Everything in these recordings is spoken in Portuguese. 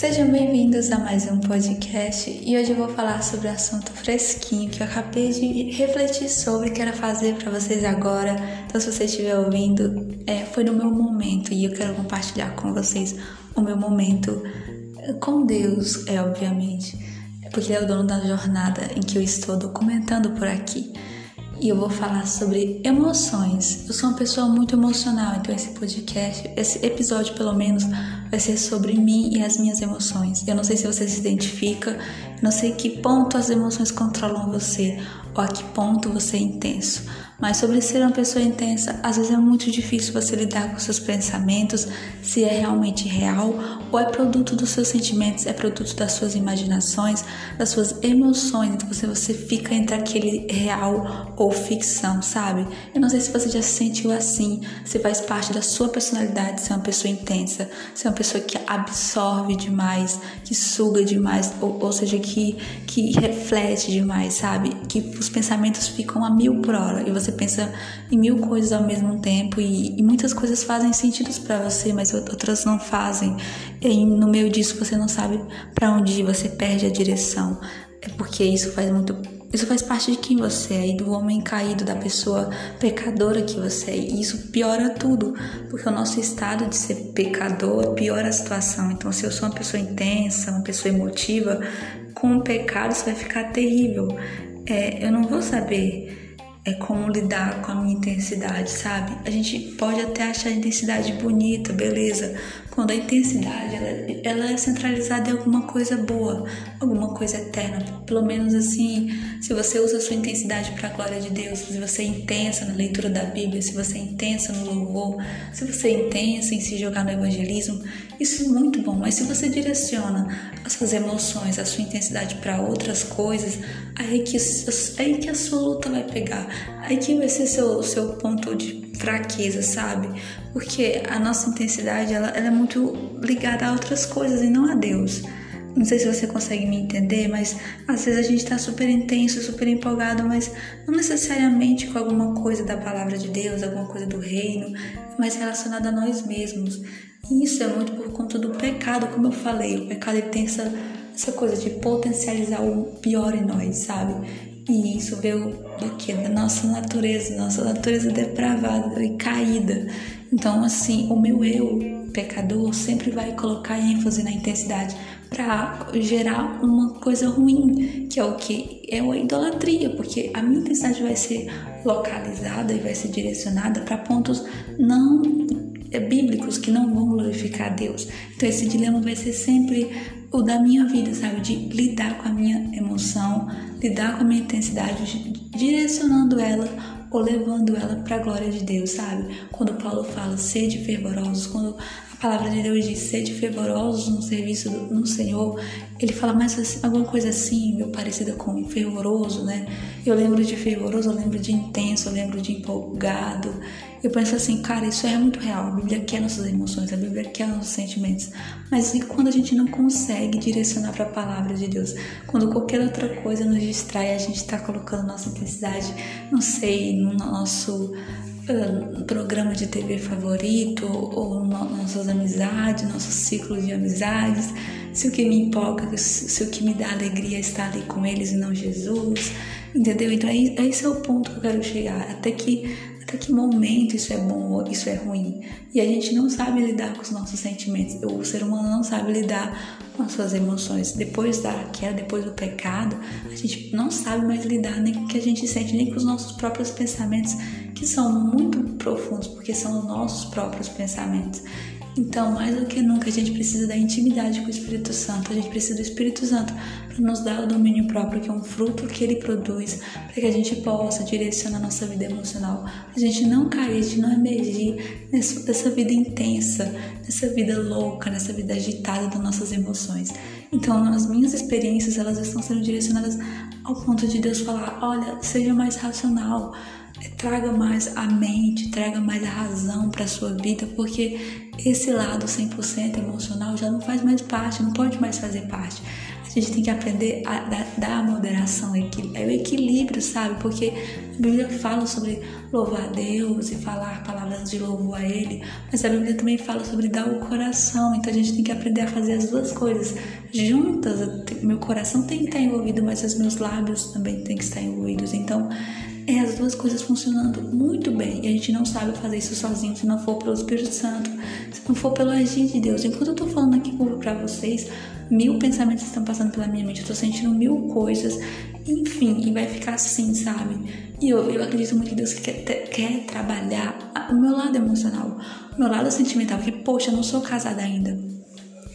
Sejam bem-vindos a mais um podcast e hoje eu vou falar sobre um assunto fresquinho que eu acabei de refletir sobre quero fazer para vocês agora. Então, se você estiver ouvindo, é, foi no meu momento e eu quero compartilhar com vocês o meu momento com Deus, é obviamente, porque Ele é o dono da jornada em que eu estou documentando por aqui e eu vou falar sobre emoções. Eu sou uma pessoa muito emocional, então esse podcast, esse episódio pelo menos, vai ser sobre mim e as minhas emoções. Eu não sei se você se identifica, não sei que ponto as emoções controlam você ou a que ponto você é intenso. Mas sobre ser uma pessoa intensa, às vezes é muito difícil você lidar com seus pensamentos, se é realmente real ou é produto dos seus sentimentos, é produto das suas imaginações, das suas emoções. Então você, você fica entre aquele real ou ficção, sabe? Eu não sei se você já se sentiu assim, se faz parte da sua personalidade ser uma pessoa intensa, ser uma pessoa que absorve demais, que suga demais, ou, ou seja, que, que reflete demais, sabe? Que os pensamentos ficam a mil por hora e você você pensa em mil coisas ao mesmo tempo e, e muitas coisas fazem sentido para você, mas outras não fazem. E no meio disso você não sabe para onde ir, você perde a direção. É porque isso faz muito isso faz parte de quem você é e do homem caído, da pessoa pecadora que você é. E isso piora tudo, porque o nosso estado de ser pecador piora a situação. Então, se eu sou uma pessoa intensa, uma pessoa emotiva, com o pecado isso vai ficar terrível. É, eu não vou saber é como lidar com a minha intensidade, sabe? A gente pode até achar a intensidade bonita, beleza, quando a intensidade ela, ela é centralizada em alguma coisa boa, alguma coisa eterna. Pelo menos assim, se você usa a sua intensidade para a glória de Deus, se você é intensa na leitura da Bíblia, se você é intensa no louvor, se você é intensa em se jogar no evangelismo, isso é muito bom. Mas se você direciona as suas emoções, a sua intensidade para outras coisas, aí que, aí que a sua luta vai pegar, aí que vai ser seu, seu ponto de fraqueza, sabe? Porque a nossa intensidade ela, ela é muito ligada a outras coisas e não a Deus. Não sei se você consegue me entender, mas às vezes a gente está super intenso, super empolgado, mas não necessariamente com alguma coisa da palavra de Deus, alguma coisa do reino, mas relacionada a nós mesmos. E isso é muito por conta do pecado, como eu falei. O pecado ele tem essa, essa coisa de potencializar o pior em nós, sabe? E isso veio do que? Da nossa natureza, nossa natureza depravada e caída. Então, assim, o meu eu, pecador, sempre vai colocar ênfase na intensidade para gerar uma coisa ruim, que é o que? É a idolatria, porque a minha intensidade vai ser localizada e vai ser direcionada para pontos não é, bíblicos que não vão glorificar Deus. Então esse dilema vai ser sempre o da minha vida, sabe? De lidar com a minha emoção, lidar com a minha intensidade, direcionando ela ou levando ela para a glória de Deus, sabe? Quando Paulo fala sede fervorosos, quando a palavra de Deus diz sede fervorosos no serviço do, no Senhor, ele fala mais assim, alguma coisa assim, parecida com fervoroso, né? Eu lembro de fervoroso, eu lembro de intenso, eu lembro de empolgado. Eu penso assim, cara, isso é muito real. A Bíblia quer nossas emoções, a Bíblia quer nossos sentimentos. Mas e quando a gente não consegue direcionar para a palavra de Deus? Quando qualquer outra coisa nos distrai, a gente está colocando nossa intensidade, não sei, no nosso programa de TV favorito ou no, nossas amizades, nosso ciclo de amizades. Se o que me empolga, se o que me dá alegria é estar ali com eles e não Jesus. Entendeu? Então, é, esse é o ponto que eu quero chegar. Até que até que momento isso é bom ou isso é ruim. E a gente não sabe lidar com os nossos sentimentos. O ser humano não sabe lidar com as suas emoções. Depois da queda, depois do pecado, a gente não sabe mais lidar nem com o que a gente sente, nem com os nossos próprios pensamentos, que são muito profundos, porque são os nossos próprios pensamentos. Então, mais do que nunca, a gente precisa da intimidade com o Espírito Santo. A gente precisa do Espírito Santo para nos dar o domínio próprio, que é um fruto que ele produz, para que a gente possa direcionar nossa vida emocional. A gente não cair, a gente não emergir nessa vida intensa, nessa vida louca, nessa vida agitada das nossas emoções. Então, as minhas experiências, elas estão sendo direcionadas ao ponto de Deus falar: olha, seja mais racional traga mais a mente, traga mais a razão para a sua vida, porque esse lado 100% emocional já não faz mais parte, não pode mais fazer parte. A gente tem que aprender a dar moderação, é o equilíbrio, sabe? Porque a Bíblia fala sobre louvar a Deus e falar palavras de louvor a Ele, mas a Bíblia também fala sobre dar o coração, então a gente tem que aprender a fazer as duas coisas juntas. Meu coração tem que estar envolvido, mas os meus lábios também têm que estar envolvidos. Então, é as duas coisas funcionando muito bem. E a gente não sabe fazer isso sozinho se não for pelo Espírito Santo, se não for pelo agir de Deus. Enquanto eu tô falando aqui para vocês, mil pensamentos estão passando pela minha mente, eu tô sentindo mil coisas, enfim, e vai ficar assim, sabe? E eu, eu acredito muito que Deus quer, quer trabalhar o meu lado emocional, o meu lado sentimental, que, poxa, eu não sou casada ainda.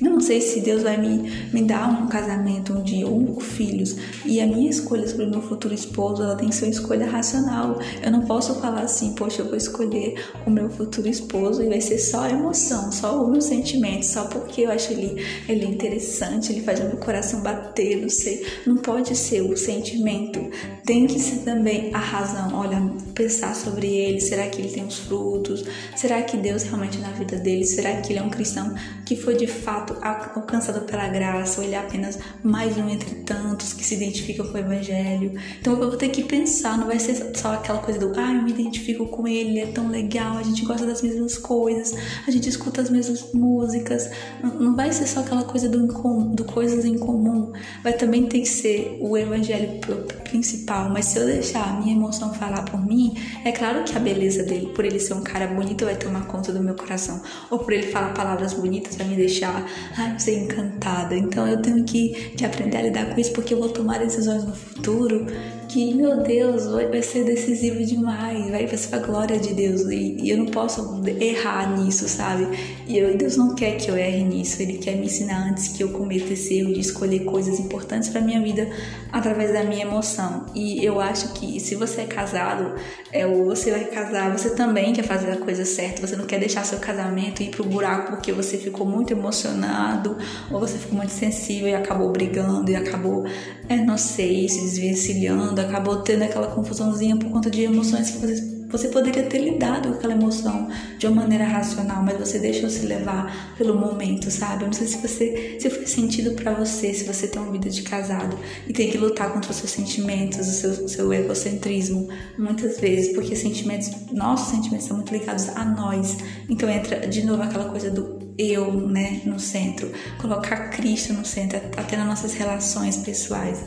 Eu não sei se Deus vai me, me dar um casamento um dia ou filhos. E a minha escolha sobre o meu futuro esposo, ela tem que ser uma escolha racional. Eu não posso falar assim, poxa, eu vou escolher o meu futuro esposo e vai ser só emoção, só o meu sentimento, só porque eu acho ele, ele interessante, ele faz o meu coração bater, não sei. Não pode ser o sentimento. Tem que ser também a razão. Olha, pensar sobre ele. Será que ele tem os frutos? Será que Deus realmente na vida dele? Será que ele é um cristão que foi de fato fato alcançado pela graça, ou ele é apenas mais um entre tantos que se identificam com o Evangelho. Então eu vou ter que pensar, não vai ser só aquela coisa do ah, eu me identifico com ele, ele é tão legal, a gente gosta das mesmas coisas, a gente escuta as mesmas músicas. Não vai ser só aquela coisa do, do coisas em comum, vai também ter que ser o Evangelho principal. Mas se eu deixar a minha emoção falar por mim, é claro que a beleza dele, por ele ser um cara bonito, vai tomar conta do meu coração, ou por ele falar palavras bonitas, vai me deixar ai, ser encantada. Então eu tenho que, que aprender a lidar com isso porque eu vou tomar decisões no futuro que, meu Deus, vai, ser decisivo demais, vai, ser a glória de Deus e, e, eu não posso errar nisso, sabe? E eu, Deus não quer que eu erre nisso, Ele quer me ensinar antes que eu cometa esse erro de escolher coisas importantes para minha vida através da minha emoção. E eu acho que se você é casado, é, ou você vai casar, você também quer fazer a coisa certa, você não quer deixar seu casamento ir pro buraco porque você ficou muito emocionado ou você ficou muito sensível e acabou brigando e acabou, é, não sei, se desvencilhando acabou tendo aquela confusãozinha por conta de emoções que você você poderia ter lidado com aquela emoção de uma maneira racional, mas você deixou se levar pelo momento, sabe? Eu não sei se você se faz sentido para você, se você tem uma vida de casado e tem que lutar contra os seus sentimentos, o seu, seu egocentrismo, muitas vezes, porque sentimentos, nossos sentimentos são muito ligados a nós. Então entra de novo aquela coisa do eu, né, no centro, colocar Cristo no centro, até nas nossas relações pessoais.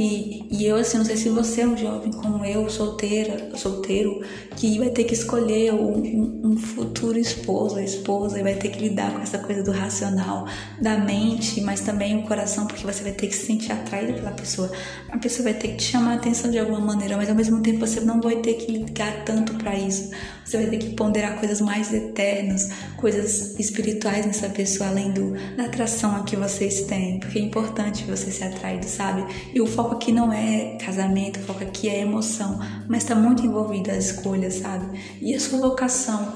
E, e eu, assim, não sei se você é um jovem como eu, solteira, solteiro, que vai ter que escolher um, um futuro esposo, a esposa, e vai ter que lidar com essa coisa do racional, da mente, mas também o coração, porque você vai ter que se sentir atraído pela pessoa. A pessoa vai ter que te chamar a atenção de alguma maneira, mas ao mesmo tempo você não vai ter que ligar tanto para isso. Você vai ter que ponderar coisas mais eternas, coisas espirituais nessa pessoa, além do, da atração que vocês têm, porque é importante você ser atraído, sabe? E o foco aqui não é casamento, o foco aqui é emoção, mas está muito envolvido as escolhas, sabe? E a sua vocação,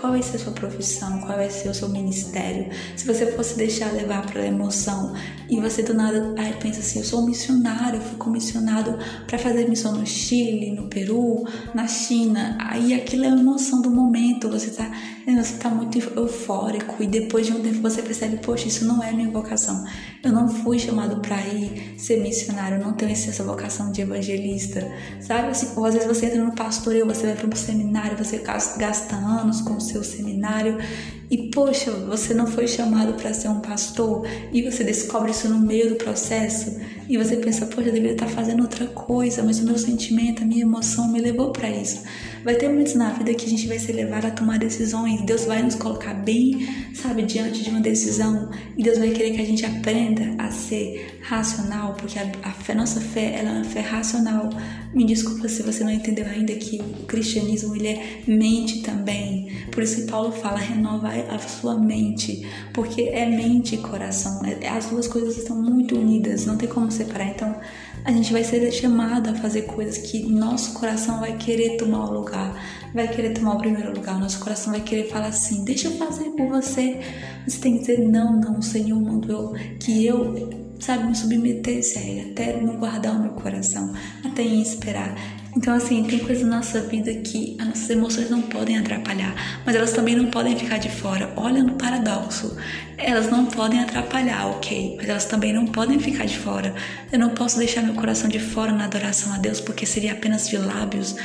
qual vai, ser a sua profissão, qual vai ser o seu ministério? Se você fosse deixar levar para a emoção e você do nada aí pensa assim, eu sou um missionário, eu fui comissionado para fazer missão no Chile, no Peru, na China, aí aquilo é uma emoção do momento, você tá, você tá muito eufórico e depois de um tempo você percebe, poxa, isso não é minha vocação. Eu não fui chamado para ir ser missionário, não tenho essa vocação de evangelista, sabe? Assim, ou às vezes você entra no pastoreio, você vai para um seminário, você gasta anos com o seu seminário e poxa, você não foi chamado para ser um pastor e você descobre isso no meio do processo e você pensa, poxa, eu deveria estar fazendo outra coisa, mas o meu sentimento, a minha emoção me levou para isso. Vai ter momentos na vida que a gente vai ser levado a tomar decisões, Deus vai nos colocar bem, sabe, diante de uma decisão e Deus vai querer que a gente aprenda a ser racional, porque a, a fé, nossa fé, ela é uma fé racional. Me desculpa se você não entendeu ainda que o cristianismo ele é mente também. Por isso que Paulo fala renova a sua mente, porque é mente e coração. É, as duas coisas estão muito unidas, não tem como separar. Então, a gente vai ser chamado a fazer coisas que nosso coração vai querer tomar o lugar, vai querer tomar o primeiro lugar. Nosso coração vai querer falar assim: deixa eu fazer por você. Você tem que dizer: não, não, o Senhor mandou que eu sabe, me submetesse a Ele, até não guardar o meu coração, até em esperar. Então, assim, tem coisas na nossa vida que as nossas emoções não podem atrapalhar, mas elas também não podem ficar de fora. Olha no paradoxo. Elas não podem atrapalhar, ok, mas elas também não podem ficar de fora. Eu não posso deixar meu coração de fora na adoração a Deus porque seria apenas de lábios.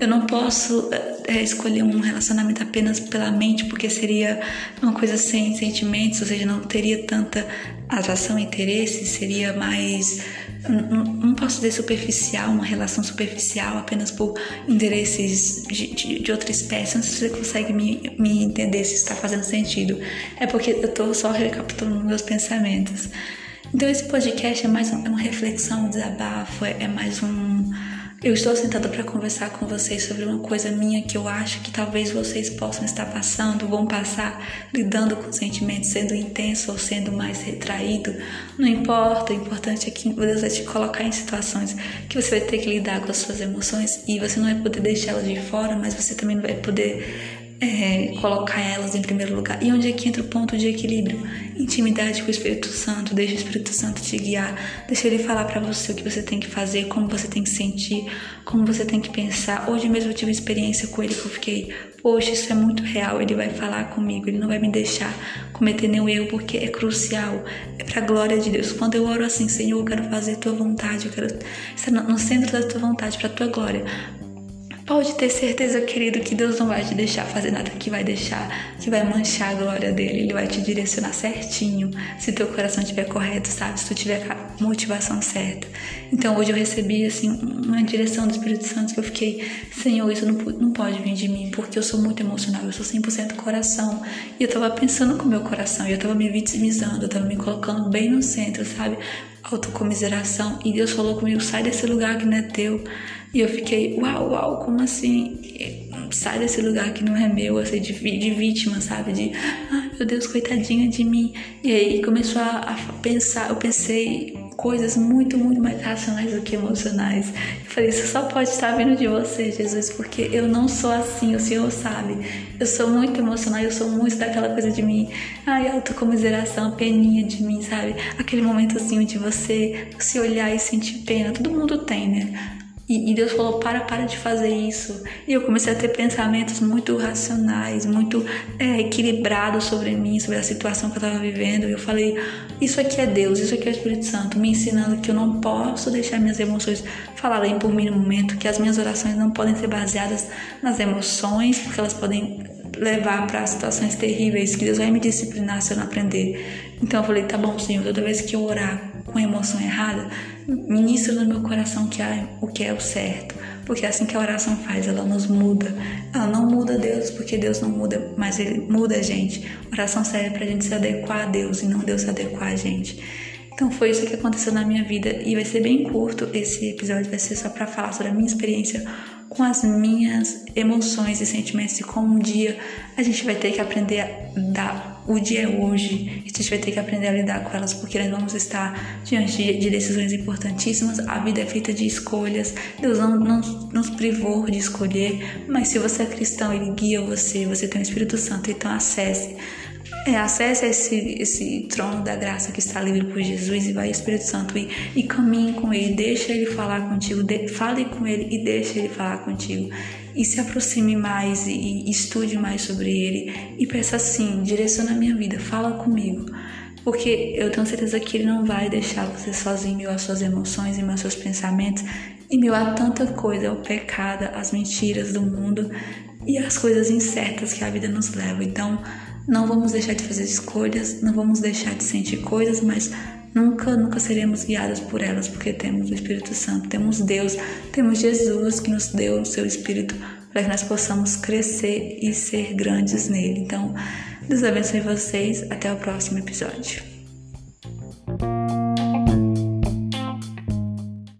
Eu não posso é, escolher um relacionamento apenas pela mente, porque seria uma coisa sem sentimentos, ou seja, não teria tanta atração e interesse, seria mais. Não, não posso dizer superficial, uma relação superficial apenas por interesses de, de, de, outra espécie. Não sei se você consegue me, me entender, se está fazendo sentido. É porque eu estou só recapitulando meus pensamentos. Então, esse podcast é mais uma, é uma reflexão, um desabafo, é, é mais um eu estou sentada para conversar com vocês sobre uma coisa minha que eu acho que talvez vocês possam estar passando, vão passar lidando com sentimentos, sendo intenso ou sendo mais retraído. Não importa, o importante é que Deus vai te colocar em situações que você vai ter que lidar com as suas emoções e você não vai poder deixá-las de fora, mas você também não vai poder é, colocar elas em primeiro lugar. E onde é que entra o ponto de equilíbrio? Intimidade com o Espírito Santo, deixa o Espírito Santo te guiar, deixa ele falar para você o que você tem que fazer, como você tem que sentir, como você tem que pensar. Hoje mesmo eu tive uma experiência com ele que eu fiquei, poxa, isso é muito real, ele vai falar comigo, ele não vai me deixar cometer nenhum erro porque é crucial, é para a glória de Deus. Quando eu oro assim, Senhor, eu quero fazer tua vontade, eu quero estar no centro da tua vontade, para a tua glória. Pode ter certeza, querido, que Deus não vai te deixar fazer nada que vai deixar, que vai manchar a glória dele. Ele vai te direcionar certinho, se teu coração estiver correto, sabe? Se tu tiver a motivação certa. Então hoje eu recebi, assim, uma direção do Espírito Santo que eu fiquei, Senhor, isso não, não pode vir de mim, porque eu sou muito emocional, eu sou 100% coração. E eu tava pensando com o meu coração, e eu tava me vitimizando, eu tava me colocando bem no centro, sabe? Autocomiseração. E Deus falou comigo, sai desse lugar que não é teu. E eu fiquei, uau, uau, como assim? Sai desse lugar que não é meu, assim, de, de vítima, sabe? De, ai meu Deus, coitadinha de mim. E aí começou a, a pensar, eu pensei coisas muito, muito mais racionais do que emocionais. Eu falei, isso só pode estar vindo de você, Jesus, porque eu não sou assim, o Senhor sabe. Eu sou muito emocional, eu sou muito daquela coisa de mim, ai, autocomiseração, peninha de mim, sabe? Aquele momentozinho de você se olhar e sentir pena, todo mundo tem, né? E, e, Deus falou: para, para de fazer isso. E eu comecei a ter pensamentos muito racionais, muito é, equilibrados sobre mim, sobre a situação que eu estava vivendo. E eu falei: isso aqui é Deus, isso aqui é o Espírito Santo, me ensinando que eu não posso deixar minhas emoções falarem por mim no momento, que as minhas orações não podem ser baseadas nas emoções, porque elas podem levar para situações terríveis, que Deus vai me disciplinar se eu não aprender. Então eu falei: tá bom, Senhor, toda vez que eu orar com a emoção errada, ministra no meu coração que é o que é o certo. Porque é assim que a oração faz, ela nos muda. Ela não muda Deus, porque Deus não muda, mas Ele muda a gente. A oração serve pra gente se adequar a Deus e não Deus se adequar a gente. Então foi isso que aconteceu na minha vida e vai ser bem curto esse episódio, vai ser só para falar sobre a minha experiência com as minhas emoções e sentimentos e como um dia a gente vai ter que aprender a dar o dia é hoje a gente vai ter que aprender a lidar com elas porque nós vamos estar diante de, decisões importantíssimas. A vida é feita de escolhas. Deus não, não nos privou de escolher, mas se você é cristão, Ele guia você, você tem o Espírito Santo, então acesse é, acesse esse, esse trono da graça que está livre por Jesus e vai ao Espírito Santo e, e caminhe com Ele, deixa Ele falar contigo, de, fale com Ele e deixa Ele falar contigo. E se aproxime mais e, e estude mais sobre Ele e peça assim, direciona a minha vida, fala comigo. Porque eu tenho certeza que Ele não vai deixar você sozinho, as suas emoções e meus seus pensamentos, e meio tanta coisa, o pecado, as mentiras do mundo e as coisas incertas que a vida nos leva. Então, não vamos deixar de fazer escolhas, não vamos deixar de sentir coisas, mas nunca, nunca seremos guiadas por elas, porque temos o Espírito Santo, temos Deus, temos Jesus que nos deu o seu Espírito para que nós possamos crescer e ser grandes nele. Então, Deus abençoe vocês. Até o próximo episódio.